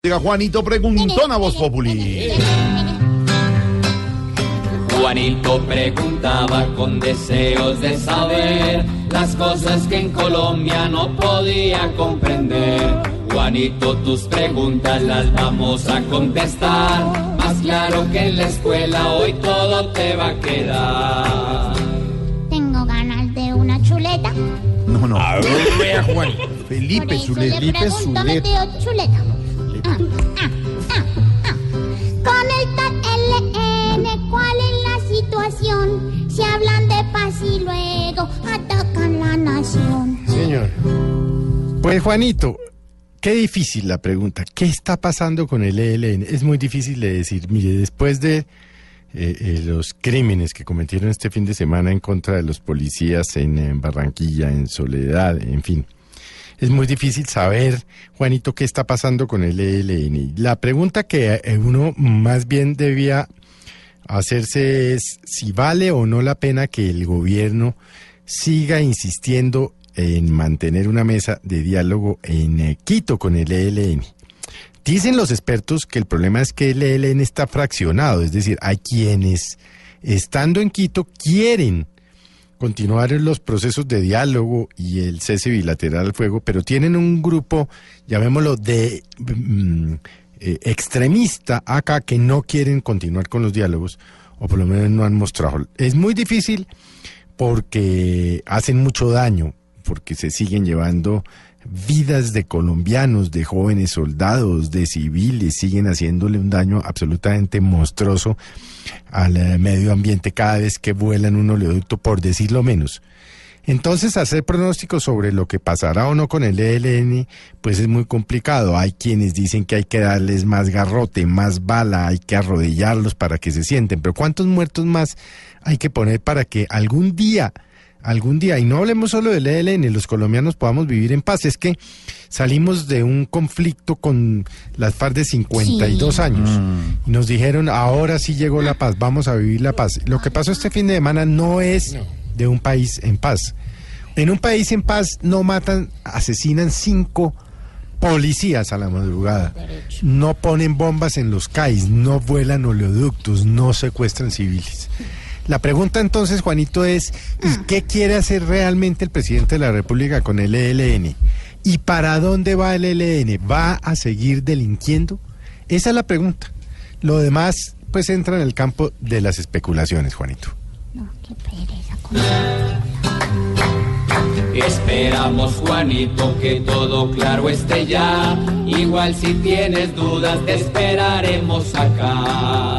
Diga Juanito preguntón a Voz Populi. Juanito preguntaba con deseos de saber las cosas que en Colombia no podía comprender. Juanito, tus preguntas las vamos a contestar. Más claro que en la escuela hoy todo te va a quedar. Tengo ganas de una chuleta. No, no. Vea, Juan. Por Felipe eso Zulet. le Con el tal LN, ¿cuál es la situación? Se hablan de paz y luego atacan la nación. Señor. Pues Juanito, qué difícil la pregunta. ¿Qué está pasando con el ELN? Es muy difícil de decir. Mire, después de eh, eh, los crímenes que cometieron este fin de semana en contra de los policías en, en Barranquilla, en Soledad, en fin. Es muy difícil saber, Juanito, qué está pasando con el ELN. La pregunta que eh, uno más bien debía hacerse es si vale o no la pena que el gobierno siga insistiendo en mantener una mesa de diálogo en eh, Quito con el ELN. Dicen los expertos que el problema es que el ELN está fraccionado, es decir, hay quienes, estando en Quito, quieren continuar los procesos de diálogo y el cese bilateral al fuego, pero tienen un grupo, llamémoslo, de mm, eh, extremista acá que no quieren continuar con los diálogos, o por lo menos no han mostrado. Es muy difícil porque hacen mucho daño, porque se siguen llevando vidas de colombianos, de jóvenes soldados, de civiles, siguen haciéndole un daño absolutamente monstruoso al eh, medio ambiente cada vez que vuelan un oleoducto, por decirlo menos. Entonces, hacer pronósticos sobre lo que pasará o no con el ELN, pues es muy complicado. Hay quienes dicen que hay que darles más garrote, más bala, hay que arrodillarlos para que se sienten. Pero ¿cuántos muertos más hay que poner para que algún día, algún día, y no hablemos solo del ELN, los colombianos podamos vivir en paz? Es que salimos de un conflicto con las FARC de 52 Sí. años. Y nos dijeron, ahora sí llegó la paz, vamos a vivir la paz. Lo que pasó este fin de semana no es de un país en paz. En un país en paz no matan, asesinan cinco policías a la madrugada. No ponen bombas en los CAIs, no vuelan oleoductos, no secuestran civiles. La pregunta entonces, Juanito, es ¿y qué quiere hacer realmente el presidente de la República con el ELN? ¿Y para dónde va el ELN? ¿Va a seguir delinquiendo? Esa es la pregunta. Lo demás, pues entra en el campo de las especulaciones, Juanito. No, qué pereza. con- Esperamos, Juanito, que todo claro esté ya. Igual si tienes dudas, te esperaremos acá.